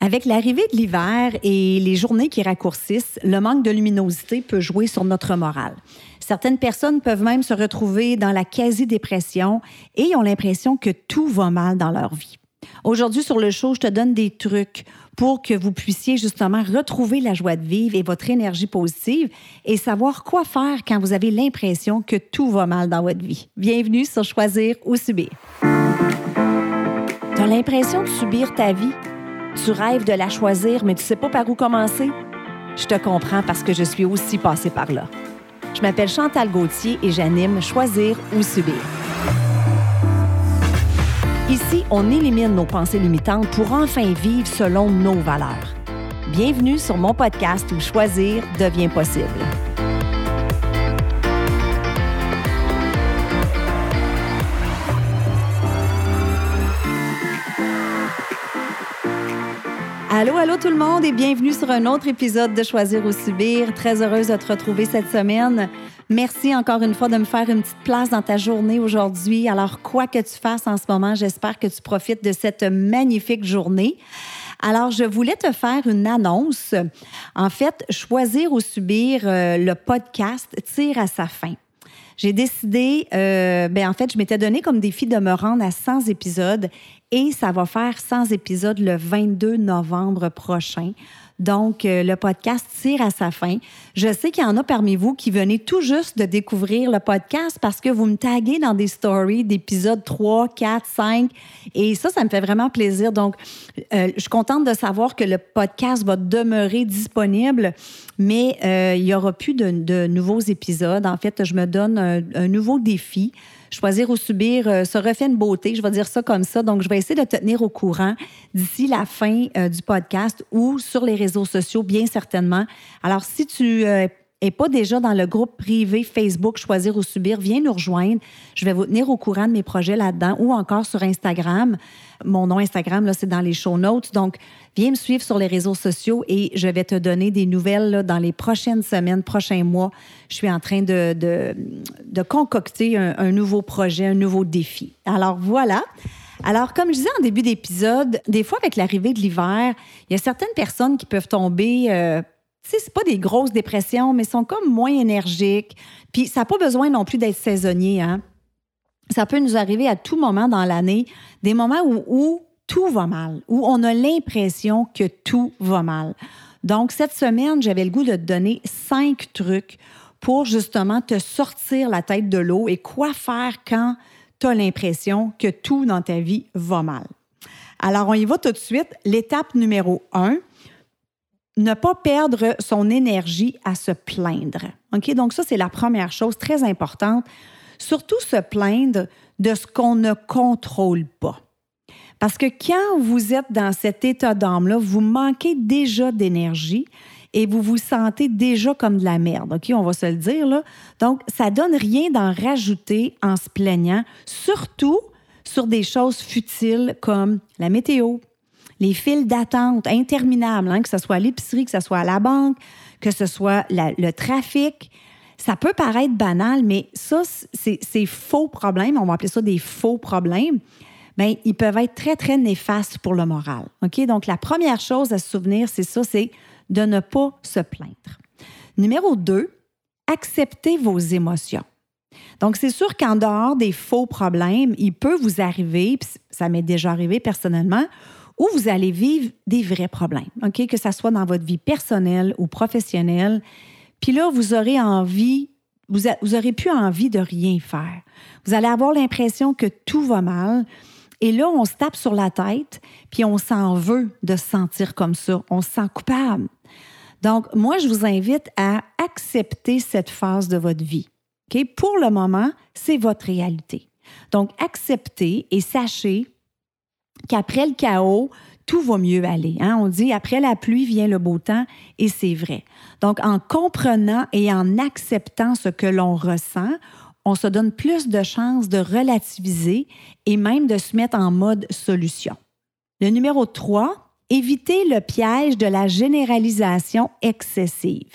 Avec l'arrivée de l'hiver et les journées qui raccourcissent, le manque de luminosité peut jouer sur notre morale. Certaines personnes peuvent même se retrouver dans la quasi-dépression et ont l'impression que tout va mal dans leur vie. Aujourd'hui, sur le show, je te donne des trucs pour que vous puissiez justement retrouver la joie de vivre et votre énergie positive et savoir quoi faire quand vous avez l'impression que tout va mal dans votre vie. Bienvenue sur Choisir ou Subir. Tu as l'impression de subir ta vie? Tu rêves de la choisir, mais tu sais pas par où commencer? Je te comprends parce que je suis aussi passée par là. Je m'appelle Chantal Gauthier et j'anime Choisir ou Subir. Ici, on élimine nos pensées limitantes pour enfin vivre selon nos valeurs. Bienvenue sur mon podcast où choisir devient possible. Allô, allô tout le monde et bienvenue sur un autre épisode de Choisir ou Subir. Très heureuse de te retrouver cette semaine. Merci encore une fois de me faire une petite place dans ta journée aujourd'hui. Alors, quoi que tu fasses en ce moment, j'espère que tu profites de cette magnifique journée. Alors, je voulais te faire une annonce. En fait, Choisir ou Subir, euh, le podcast tire à sa fin j'ai décidé, euh, ben en fait, je m'étais donné comme défi de me rendre à 100 épisodes et ça va faire 100 épisodes le 22 novembre prochain. Donc, euh, le podcast tire à sa fin. Je sais qu'il y en a parmi vous qui venez tout juste de découvrir le podcast parce que vous me taguez dans des stories d'épisodes 3, 4, 5. Et ça, ça me fait vraiment plaisir. Donc, euh, je suis contente de savoir que le podcast va demeurer disponible, mais euh, il n'y aura plus de, nouveaux épisodes. En fait, je me donne un nouveau défi choisir ou subir euh, se refait une beauté, je vais dire ça comme ça. Donc, je vais essayer de te tenir au courant d'ici la fin euh, du podcast ou sur les réseaux sociaux, bien certainement. Alors, si tu et pas déjà dans le groupe privé Facebook Choisir ou Subir, viens nous rejoindre. Je vais vous tenir au courant de mes projets là-dedans ou encore sur Instagram. Mon nom Instagram, là, c'est dans les show notes. Donc, viens me suivre sur les réseaux sociaux et je vais te donner des nouvelles dans les prochaines semaines, prochains mois. Je suis en train de, concocter un, un, nouveau projet, un nouveau défi. Alors, voilà. Alors, comme je disais en début d'épisode, des fois, avec l'arrivée de l'hiver, il y a certaines personnes qui peuvent tomber... Euh, c'est pas des grosses dépressions, mais sont comme moins énergiques. Puis ça n'a pas besoin non plus d'être saisonnier. Hein? Ça peut nous arriver à tout moment dans l'année, des moments où, où tout va mal, où on a l'impression que tout va mal. Donc, cette semaine, j'avais le goût de te donner cinq trucs pour justement te sortir la tête de l'eau et quoi faire quand tu as l'impression que tout dans ta vie va mal. Alors, on y va tout de suite. L'étape numéro un, ne pas perdre son énergie à se plaindre. OK? Donc, ça, c'est la première chose très importante. Surtout se plaindre de ce qu'on ne contrôle pas. Parce que quand vous êtes dans cet état d'âme-là, vous manquez déjà d'énergie et vous vous sentez déjà comme de la merde. OK? On va se le dire, là. Donc, ça donne rien d'en rajouter en se plaignant, surtout sur des choses futiles comme la météo, les files d'attente interminables, hein, que ce soit à l'épicerie, que ce soit à la banque, que ce soit le trafic. Ça peut paraître banal, mais ça, c'est faux problèmes. On va appeler ça des faux problèmes. Bien, ils peuvent être très, très néfastes pour le moral. OK? Donc, la première chose à se souvenir, c'est ça, c'est de ne pas se plaindre. Numéro deux, accepter vos émotions. Donc, c'est sûr qu'en dehors des faux problèmes, il peut vous arriver, ça m'est déjà arrivé personnellement, où vous allez vivre des vrais problèmes, OK? Que ce soit dans votre vie personnelle ou professionnelle. Puis là, vous aurez envie, vous, vous aurez plus envie de rien faire. Vous allez avoir l'impression que tout va mal. Et là, on se tape sur la tête, puis on s'en veut de se sentir comme ça. On se sent coupable. Donc, moi, je vous invite à accepter cette phase de votre vie. OK? Pour le moment, c'est votre réalité. Donc, acceptez et sachez qu'après le chaos, tout va mieux aller. Hein? On dit après la pluie vient le beau temps et c'est vrai. Donc en comprenant et en acceptant ce que l'on ressent, on se donne plus de chances de relativiser et même de se mettre en mode solution. Le numéro 3, éviter le piège de la généralisation excessive.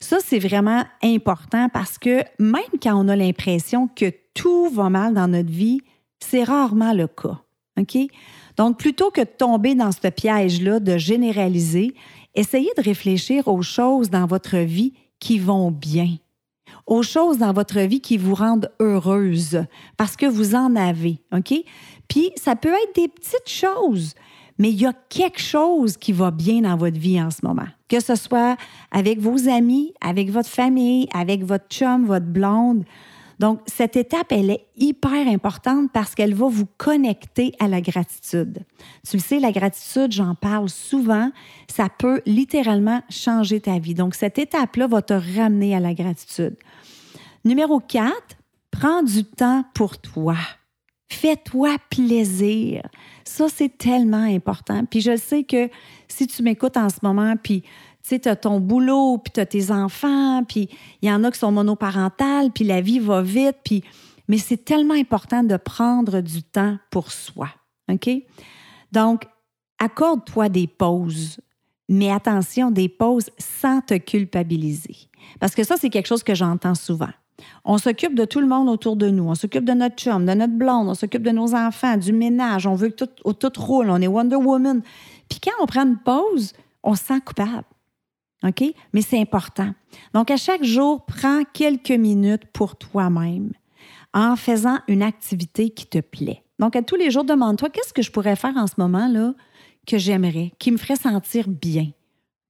Ça, c'est vraiment important parce que même quand on a l'impression que tout va mal dans notre vie, c'est rarement le cas. OK? Donc, plutôt que de tomber dans ce piège-là de généraliser, essayez de réfléchir aux choses dans votre vie qui vont bien, aux choses dans votre vie qui vous rendent heureuse, parce que vous en avez, OK? Puis, ça peut être des petites choses, mais il y a quelque chose qui va bien dans votre vie en ce moment. Que ce soit avec vos amis, avec votre famille, avec votre chum, votre blonde. Donc, cette étape, elle est hyper importante parce qu'elle va vous connecter à la gratitude. Tu le sais, la gratitude, j'en parle souvent, ça peut littéralement changer ta vie. Donc, cette étape-là va te ramener à la gratitude. Numéro 4, prends du temps pour toi. Fais-toi plaisir. Ça, c'est tellement important. Puis je sais que si tu m'écoutes en ce moment, puis sais, tu as ton boulot, puis tu as tes enfants, puis il y en a qui sont monoparentales, puis la vie va vite, puis... Mais c'est tellement important de prendre du temps pour soi, OK? Donc, accorde-toi des pauses, mais attention, des pauses sans te culpabiliser. Parce que ça, c'est quelque chose que j'entends souvent. On s'occupe de tout le monde autour de nous. On s'occupe de notre chum, de notre blonde, on s'occupe de nos enfants, du ménage. On veut que tout, tout roule. On est Wonder Woman. Puis quand on prend une pause, on se sent coupable. OK? Mais c'est important. Donc, à chaque jour, prends quelques minutes pour toi-même en faisant une activité qui te plaît. Donc, à tous les jours, demande-toi qu'est-ce que je pourrais faire en ce moment-là que j'aimerais, qui me ferait sentir bien?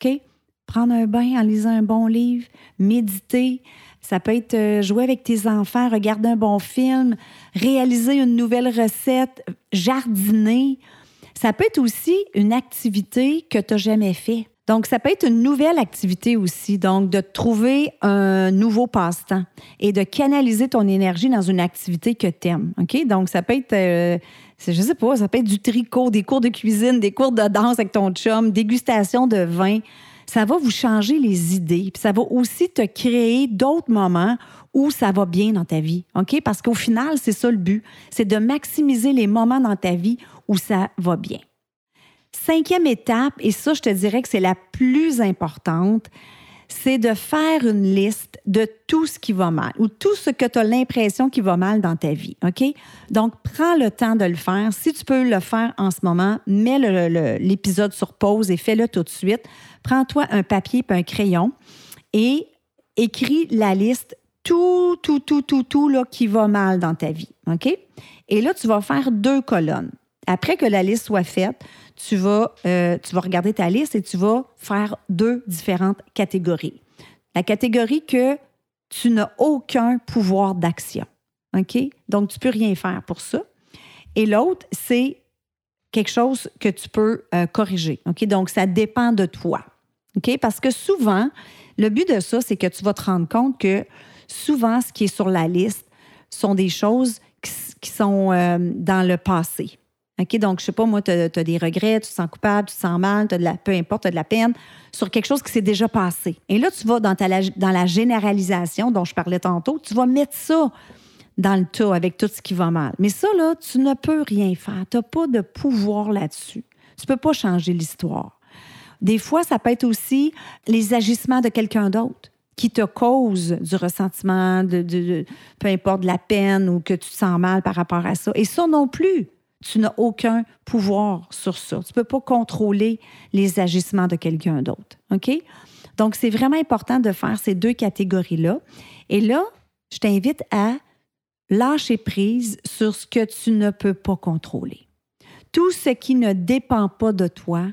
OK? Prendre un bain en lisant un bon livre, méditer. Ça peut être euh, jouer avec tes enfants, regarder un bon film, réaliser une nouvelle recette, jardiner. Ça peut être aussi une activité que tu n'as jamais fait. Donc, ça peut être une nouvelle activité aussi. Donc, de trouver un nouveau passe-temps et de canaliser ton énergie dans une activité que tu aimes. OK? Donc, ça peut être, euh, je sais pas, ça peut être du tricot, des cours de cuisine, des cours de danse avec ton chum, dégustation de vin. Ça va vous changer les idées. Puis ça va aussi te créer d'autres moments où ça va bien dans ta vie. OK? Parce qu'au final, c'est ça le but. C'est de maximiser les moments dans ta vie où ça va bien. Cinquième étape, et ça, je te dirais que c'est la plus importante, c'est de faire une liste de tout ce qui va mal ou tout ce que tu as l'impression qui va mal dans ta vie. OK? Donc, prends le temps de le faire. Si tu peux le faire en ce moment, mets l'épisode sur pause et fais-le tout de suite. Prends-toi un papier et un crayon et écris la liste tout, tout, tout, tout, tout là, qui va mal dans ta vie. OK? Et là, tu vas faire deux colonnes. Après que la liste soit faite, tu vas, euh, tu vas regarder ta liste et tu vas faire deux différentes catégories. La catégorie que tu n'as aucun pouvoir d'action. OK? Donc, tu ne peux rien faire pour ça. Et l'autre, c'est quelque chose que tu peux euh, corriger. OK? Donc, ça dépend de toi. OK? Parce que souvent, le but de ça, c'est que tu vas te rendre compte que souvent, ce qui est sur la liste sont des choses qui, sont euh, dans le passé. OK? Donc, je sais pas, moi, tu as, des regrets, tu te sens coupable, tu te sens mal, as de la, peu importe, tu as de la peine sur quelque chose qui s'est déjà passé. Et là, tu vas dans, ta, dans la généralisation dont je parlais tantôt, tu vas mettre ça dans le tas avec tout ce qui va mal. Mais ça, là, tu ne peux rien faire. Tu n'as pas de pouvoir là-dessus. Tu peux pas changer l'histoire. Des fois, ça peut être aussi les agissements de quelqu'un d'autre qui te cause du ressentiment, de, peu importe de la peine ou que tu te sens mal par rapport à ça. Et ça non plus, tu n'as aucun pouvoir sur ça. Tu ne peux pas contrôler les agissements de quelqu'un d'autre. OK? Donc, c'est vraiment important de faire ces deux catégories-là. Et là, je t'invite à lâcher prise sur ce que tu ne peux pas contrôler. Tout ce qui ne dépend pas de toi,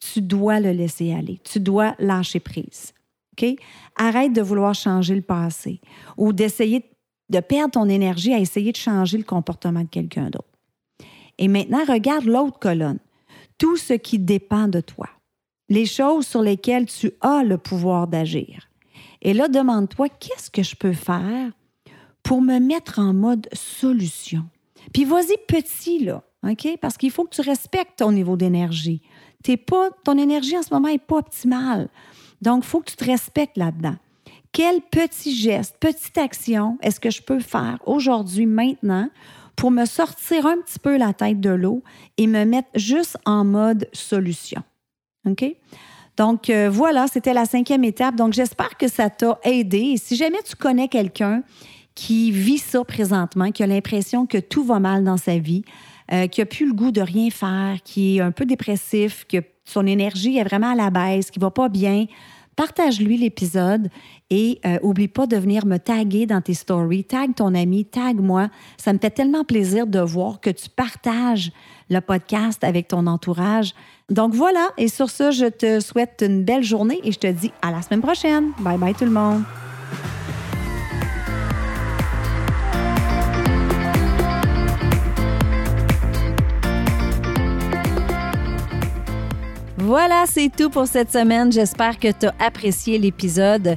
tu dois le laisser aller. Tu dois lâcher prise. OK? Arrête de vouloir changer le passé ou d'essayer de perdre ton énergie à essayer de changer le comportement de quelqu'un d'autre. Et maintenant, regarde l'autre colonne. Tout ce qui dépend de toi. Les choses sur lesquelles tu as le pouvoir d'agir. Et là, demande-toi, qu'est-ce que je peux faire pour me mettre en mode solution? Puis vas-y petit, là, OK? Parce qu'il faut que tu respectes ton niveau d'énergie. Pas, ton énergie en ce moment n'est pas optimale. Donc, il faut que tu te respectes là-dedans. Quel petit geste, petite action est-ce que je peux faire aujourd'hui, maintenant, pour me sortir un petit peu la tête de l'eau et me mettre juste en mode solution. OK? Donc, euh, voilà, c'était la cinquième étape. Donc, j'espère que ça t'a aidé. Et si jamais tu connais quelqu'un qui vit ça présentement, qui a l'impression que tout va mal dans sa vie, euh, qui a plus le goût de rien faire, qui est un peu dépressif, que son énergie est vraiment à la baisse, qui va pas bien, partage-lui l'épisode et euh, oublie pas de venir me taguer dans tes stories. Tag ton ami, tag moi. Ça me fait tellement plaisir de voir que tu partages le podcast avec ton entourage. Donc voilà, et sur ce, je te souhaite une belle journée et je te dis à la semaine prochaine. Bye bye tout le monde. Voilà, c'est tout pour cette semaine. J'espère que tu as apprécié l'épisode.